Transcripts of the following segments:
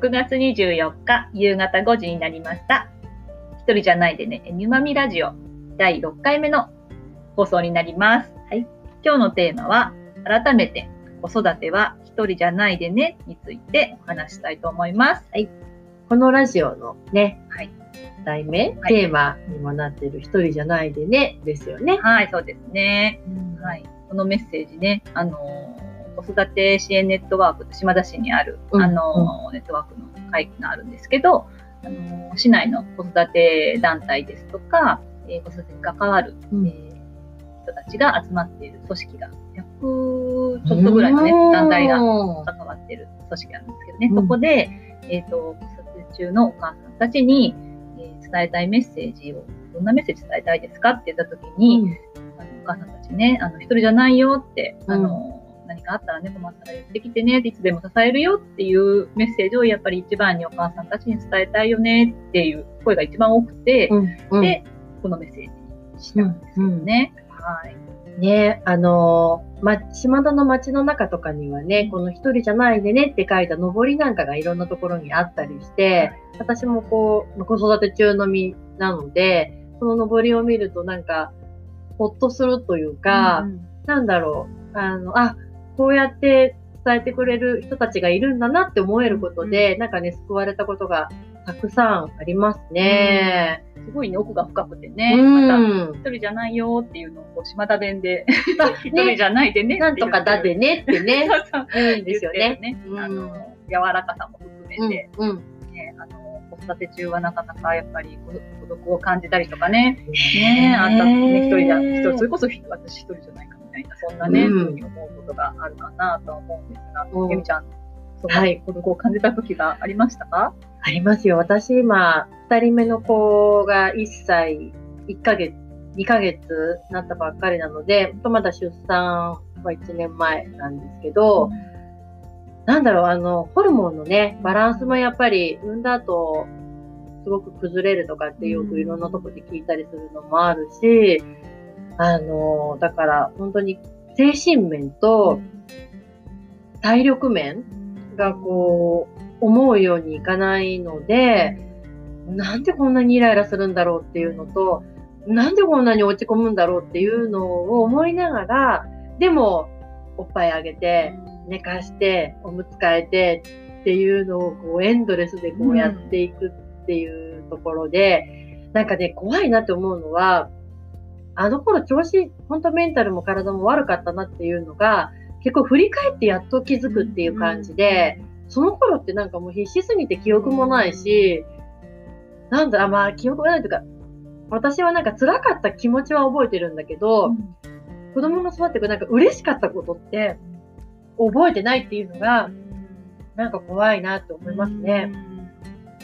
6月24日夕方5時になりました。一人じゃないでね、えみまみラジオ第6回目の放送になります。はい。今日のテーマは、改めて子育ては一人じゃないでねについてお話したいと思います。このラジオのね、はい。題名、はいテーマにもなってる一人じゃないでね、ですよね。はい、そうですね。はい。このメッセージね、あのー子育て支援ネットワーク、島田市にある、うん。あのーネットワークの会があるんですけど、あのー市内の子育て団体ですとか、えー子育てに関わる、うん。えー人たちが集まっている組織が、100ちょっとぐらいのね、うん。団体が関わっている組織なんですけどね、うん。そこで、えっ、と、子育て中のお母さんたちに、えー伝えたいメッセージを、どんなメッセージ伝えたいですかって言ったときに、あのお母さんたちね、あの、一人じゃないよって、あの、何かあったらね、困ったら言ってきてね、いつでも支えるよっていうメッセージをやっぱり一番にお母さんたちに伝えたいよねっていう声が一番多くて、うんうんで、このメッセージにしたんですよね。はい。ね、あのーま、島田の街の中とかにはね、この一人じゃないでねって書いた上りなんかがいろんなところにあったりして、私もこう、子育て中の身なので、その上りを見るとなんか、ほっとするというか、うんなんだろう、あの、あ、こうやって伝えてくれる人たちがいるんだなって思えることで、なんかね、救われたことがたくさんありますね。すごいね、奥が深くてね、うん。また、一人じゃないよっていうのをこう島田弁で、一人ね、じゃないでねなんとかだでねってね、そうそう。言うんですよね。ね。あうん。の、柔らかさも含めて、うん。ね、あの、子育て中はなかなかやっぱり孤孤独を感じたりとかね、ねあんたね、一人じゃ、一人、それこそひ私一人じゃないかみたいな、そんなね、うんふうに思うことがあるかなとは思うんですが、うん。ゆみちゃん、そのはい。孤独を感じた時がありましたか？ありますよ。私今、二人目の子が1歳1ヶ月、2ヶ月なったばっかりなので、まだ出産は1年前なんですけど、なんだろう、あの、ホルモンのね、バランスもやっぱり産んだ後、すごく崩れるとかってよくいろんなとこで聞いたりするのもあるし、あの、だから本当に精神面と体力面がこう、思うようにいかないので、なんでこんなにイライラするんだろうっていうのと、なんでこんなに落ち込むんだろうっていうのを思いながら、でも、おっぱいあげて、寝かして、おむつ替えてっていうのをこうエンドレスでこうやっていくっていうところで、なんかね、怖いなって思うのは、あの頃調子、本当メンタルも体も悪かったなっていうのが、結構振り返ってやっと気づくっていう感じで、その頃ってなんかもう必死すぎて記憶もないし、なんだ、あまあ記憶がないというか、私はなんか辛かった気持ちは覚えてるんだけど、子供が育ってくなんか嬉しかったことって覚えてないっていうのが、なんか怖いなって思いますね。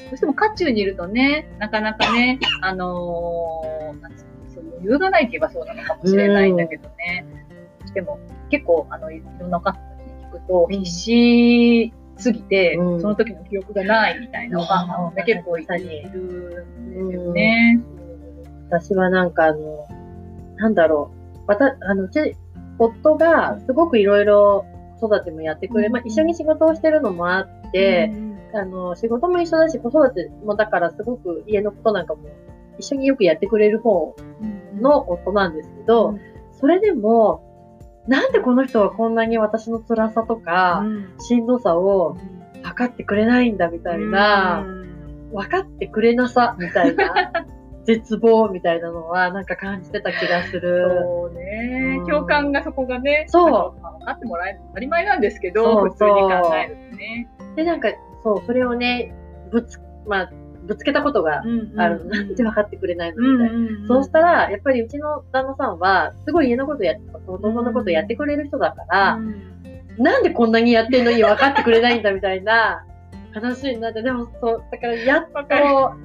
どうしても渦中にいるとね、なかなかね、あのーなんつうの？そうがないって言えばそうなのかもしれないんだけどね。でも、結構、あの、いろんなお母さんたちに聞くと、うん必死すぎて、うんその時の記憶がないみたいなお母さんも結構い確かにるんですよね。私はなんかあの、なんだろう。また、あの、うち、夫がすごくいろいろ子育てもやってくれ、まあ、一緒に仕事をしてるのもあって、あの、仕事も一緒だし、子育てもだからすごく家のことなんかも一緒によくやってくれる方の夫なんですけど、うんそれでも、なんでこの人はこんなに私の辛さとか、しんどさを測ってくれないんだみたいな、分かってくれなさ、みたいな、絶望みたいなのは、なんか感じてた気がする。そうねう。ん共感がそこがね、そう分かってもらえる当たり前なんですけど、そう普通に考えるとね。で、なんか、そう、それをね、ぶつ、まあ、ぶつけたことがあるの。なんで分かってくれないの？みたいな。そうしたら、やっぱりうちの旦那さんは、すごい家のことや、子供のことやってくれる人だから、なんでこんなにやってんのに分かってくれないんだみたいな 話になって、でもそう、だからやっと、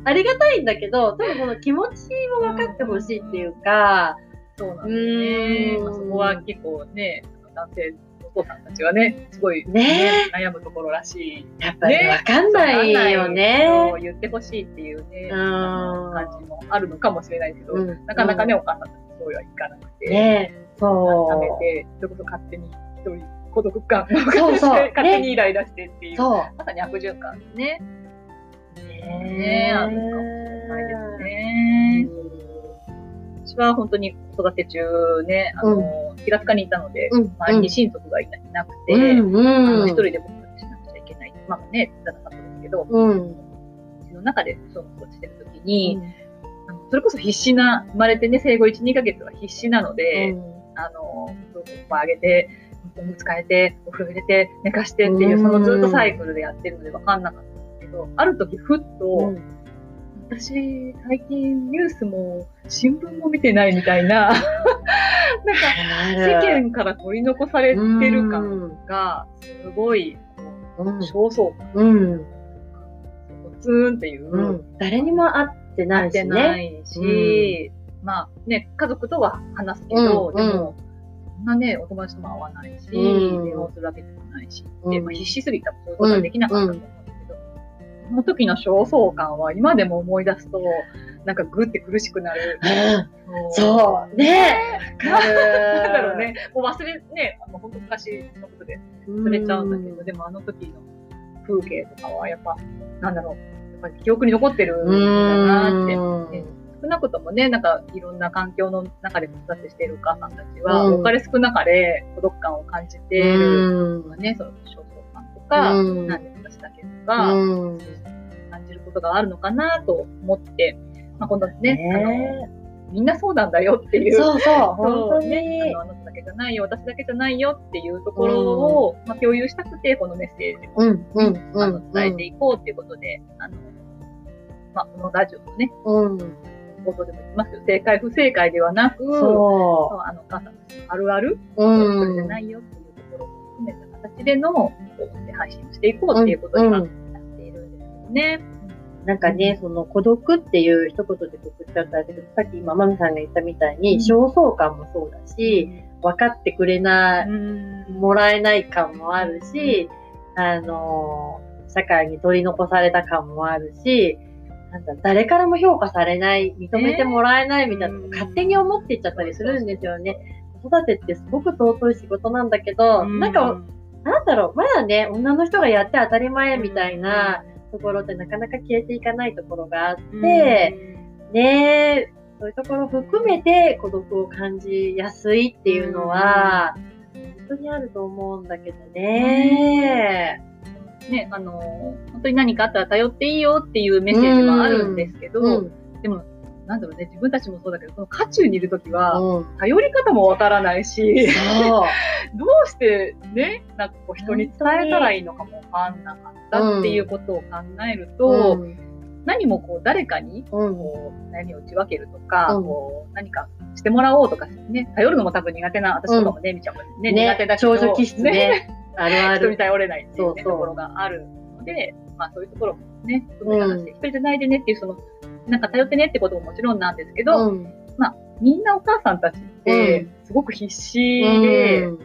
ありがたいんだけど、多分この気持ちも分かってほしいっていうか、そうなんですね。そこは結構ね、男性のお父さんたちはね、すごい、ね悩むところらしい。やっぱりね分かんないよね。言ってほしいっていうね、感じもあるのかもしれないけど、うんなかなかね、お母さんたちそうはいかなくて、ねそう。食べて、それこそ勝手に一人孤独感をそうそう勝手にイライラしてっていう。まさに悪循環ですね。ねねあるかもしれないですね。私は本当に子育て中ね、あの、平塚にいたので、うん。周りに親族がいなくて、うん。うん。あの一人で僕たちしなくちゃいけない。まあね、じゃなかったんですけど、うん。の中でそうそうしてるときに、あのそれこそ必死な、生まれてね、生後1、2ヶ月は必死なので、あの、おあげて、おむつ替えて、お風呂入れて、寝かしてっていう、うんそのずっとサイクルでやってるので分かんなかったんですけど、ある時ふっと、うん。私、最近ニュースも新聞も見てないみたいな、なんか世間から取り残されてる感が、すごい、こうんう、焦燥感、うん。ポツンっていう、うん。誰にも会ってなないってしなね。いし、まあね、家族とは話すけど、うんでも、そんなね、お友達とも会わないし、うん電話をするわけでもないし、うんでまあ、必死すぎたらそういうことはできなかったと思その時の焦燥感は今でも思い出すと、なんかグって苦しくなる。うんそう。ねえ。なんだろうね、もう忘れ、ね、あの本当昔のことで忘れちゃうんだけど、でもあの時の風景とかはやっぱ、なんだろう、やっぱり記憶に残ってるんだなって。うん少なくともね、なんかいろんな環境の中で子育てしているお母さんたちは、うん多かれ少なかれ孤独感を感じているのはね、その焦燥感とか、うんなんで私だけとか、うん感じることがあるのかなと思って、まあ、今度ね、ねあの、みんなそうなんだよっていう。そうそう、本当ね、にあ。のあなただけじゃないよ、私だけじゃないよっていうところを、まあ、共有したくて、このメッセージを、うん、うん、うあのん。伝えていこうっていうことで、あの、まあ、このラジオのね、うん。冒頭でも言いますけど、正解不正解ではなく、そそうあの、お母さんあるある、う。うん。それじゃないよっていうところも含めた形での、こうで配信をしていこうっていうことを今、うんやっているんですけどね。なんかね、その孤独っていう一言でくくっちゃったんだけど、さっき今、マミさんが言ったみたいに、うん。焦燥感もそうだし、分かってくれなうん。もらえない感もあるし、あのー、社会に取り残された感もあるし、なんだ、誰からも評価されない、認めてもらえないみたいなのうん。勝手に思っていっちゃったりするんですよね。子育てってすごく尊い仕事なんだけど、なんか、なんだろう、まだね、女の人がやって当たり前みたいなところってなかなか消えていかないところがあって、ねえ、そういうところを含めて孤独を感じやすいっていうのは、本当にあると思うんだけどね。ね、あの、本当に何かあったら頼っていいよっていうメッセージはあるんですけど、うん。でも、なんだろうね、自分たちもそうだけど、その渦中にいるときは、うん。頼り方もわからないし。どうしてね、なんかこう人に伝えたらいいのかもわかんなかったっていうことを考えると、うん。何もこう誰かにうん。こう悩みを打ち分けるとか、うんこう何かしてもらおうとかね、頼るのも多分苦手な、私とかもね、みちゃんもね、苦手だけど、長女気質ね。あるあ人にる。頼れないっていう,、ね、そうそうところがあるので、まあそういうところもね、含め話して、一人じゃないでねっていう、その、なんか頼ってねってことももちろんなんですけど、うん。みんなお母さんたちって、すごく必死で、うん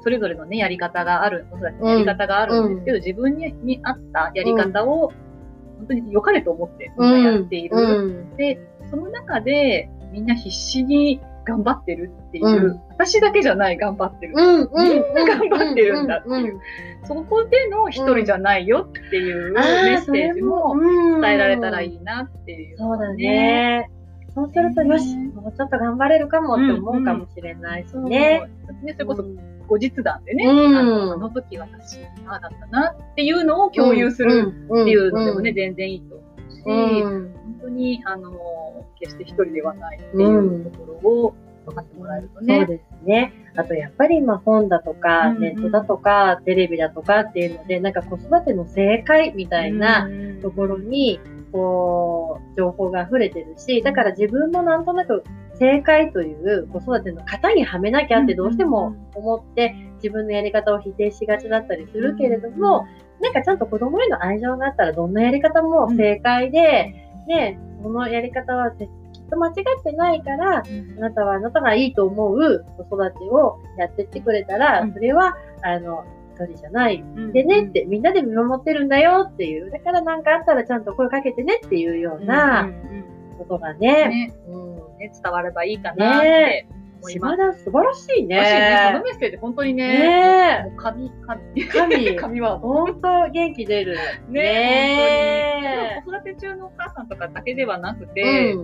それぞれのね、やり方がある、子育てのやり方があるんですけど、自分にに合ったやり方を、本当に良かれと思ってみんなやっている。うん。で、その中で、みんな必死に頑張ってるっていう、うん私だけじゃない頑張ってる。うん。うん。みんな頑張ってるんだっていううん。そこでの一人じゃないよっていうメあッセージも伝伝えられたらいいなっていう、そうだ。ね。そうすると、よし、もうちょっと頑張れるかもって思うかもしれないしそうね。ね。それこそ後日談でね、うんあのあの時私、ああだったなっていうのを共有するっっていうのでもね、全然いいと思本当に、あの、決して一人ではないっていうところを分かってもらえるとね。そうですね。あとやっぱり今本だとか、ネットだとか、テレビだとかっていうので、なんか子育ての正解みたいなところに、こう、情報が溢れてるし、だから自分もなんとなく正解という子育ての型にはめなきゃってどうしても思って自分のやり方を否定しがちだったりするけれども、なんかちゃんと子供への愛情があったらどんなやり方も正解で、ね、そのやり方はきっと間違ってないから、あなたはあなたがいいと思う子育てをやってってくれたら、それは、あの、一人じゃない。でねって、みんなで見守ってるんだよっていう、だから何かあったらちゃんと声かけてねっていうようなことがね、ね。ね伝わればいいかなって思います。島田素晴らしいね。ねこのメッセージ本当にね、ね。神、神、神、神は本当元気出る。ねね。子育て中のお母さんとかだけではなくて、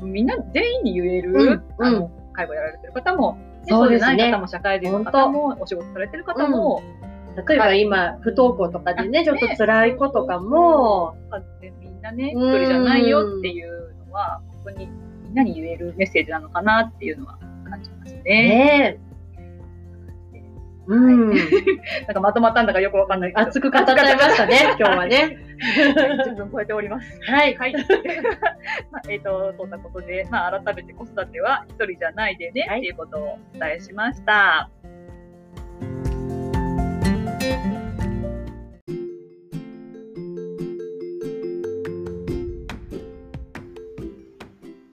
うん、みんな全員に言える、うん、あの、介護やられてる方も、そうでない方も社会人の方も、お仕事されてる方も、例えば今、不登校とかでね、ちょっと辛い子とかも、みんなね、一人じゃないよっていうのは、本当にみんなに言えるメッセージなのかなっていうのは感じますね。ねうん。なんかまとまったんだかよくわかんない。熱く語っちゃいましたね、今日はね。十分超えております。はい。はい。まあ、えっ、ー、と、そんなことで、まあ、改めて子育ては一人じゃないでね、はい、っていうことをお伝えしました。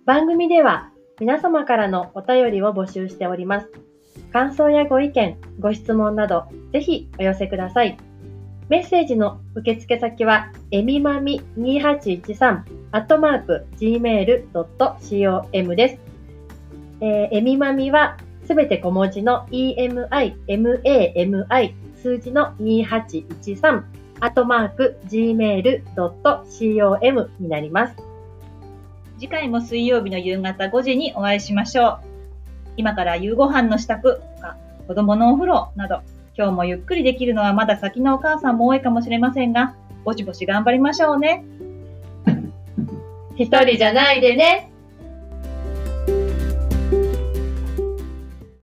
番組では皆様からのお便りを募集しております。感想やご意見、ご質問など、ぜひお寄せください。メッセージの受付先は、えみまみ2813アットマーク gmail.com です。えー、えみまみはすべて小文字の emi, mami 数字の2813アットマーク gmail.com になります。次回も水曜日の夕方5時にお会いしましょう。今から夕ご飯の支度とか、子供のお風呂など、今日もゆっくりできるのはまだ先のお母さんも多いかもしれませんが、ぼちぼち頑張りましょうね。一人じゃないでね。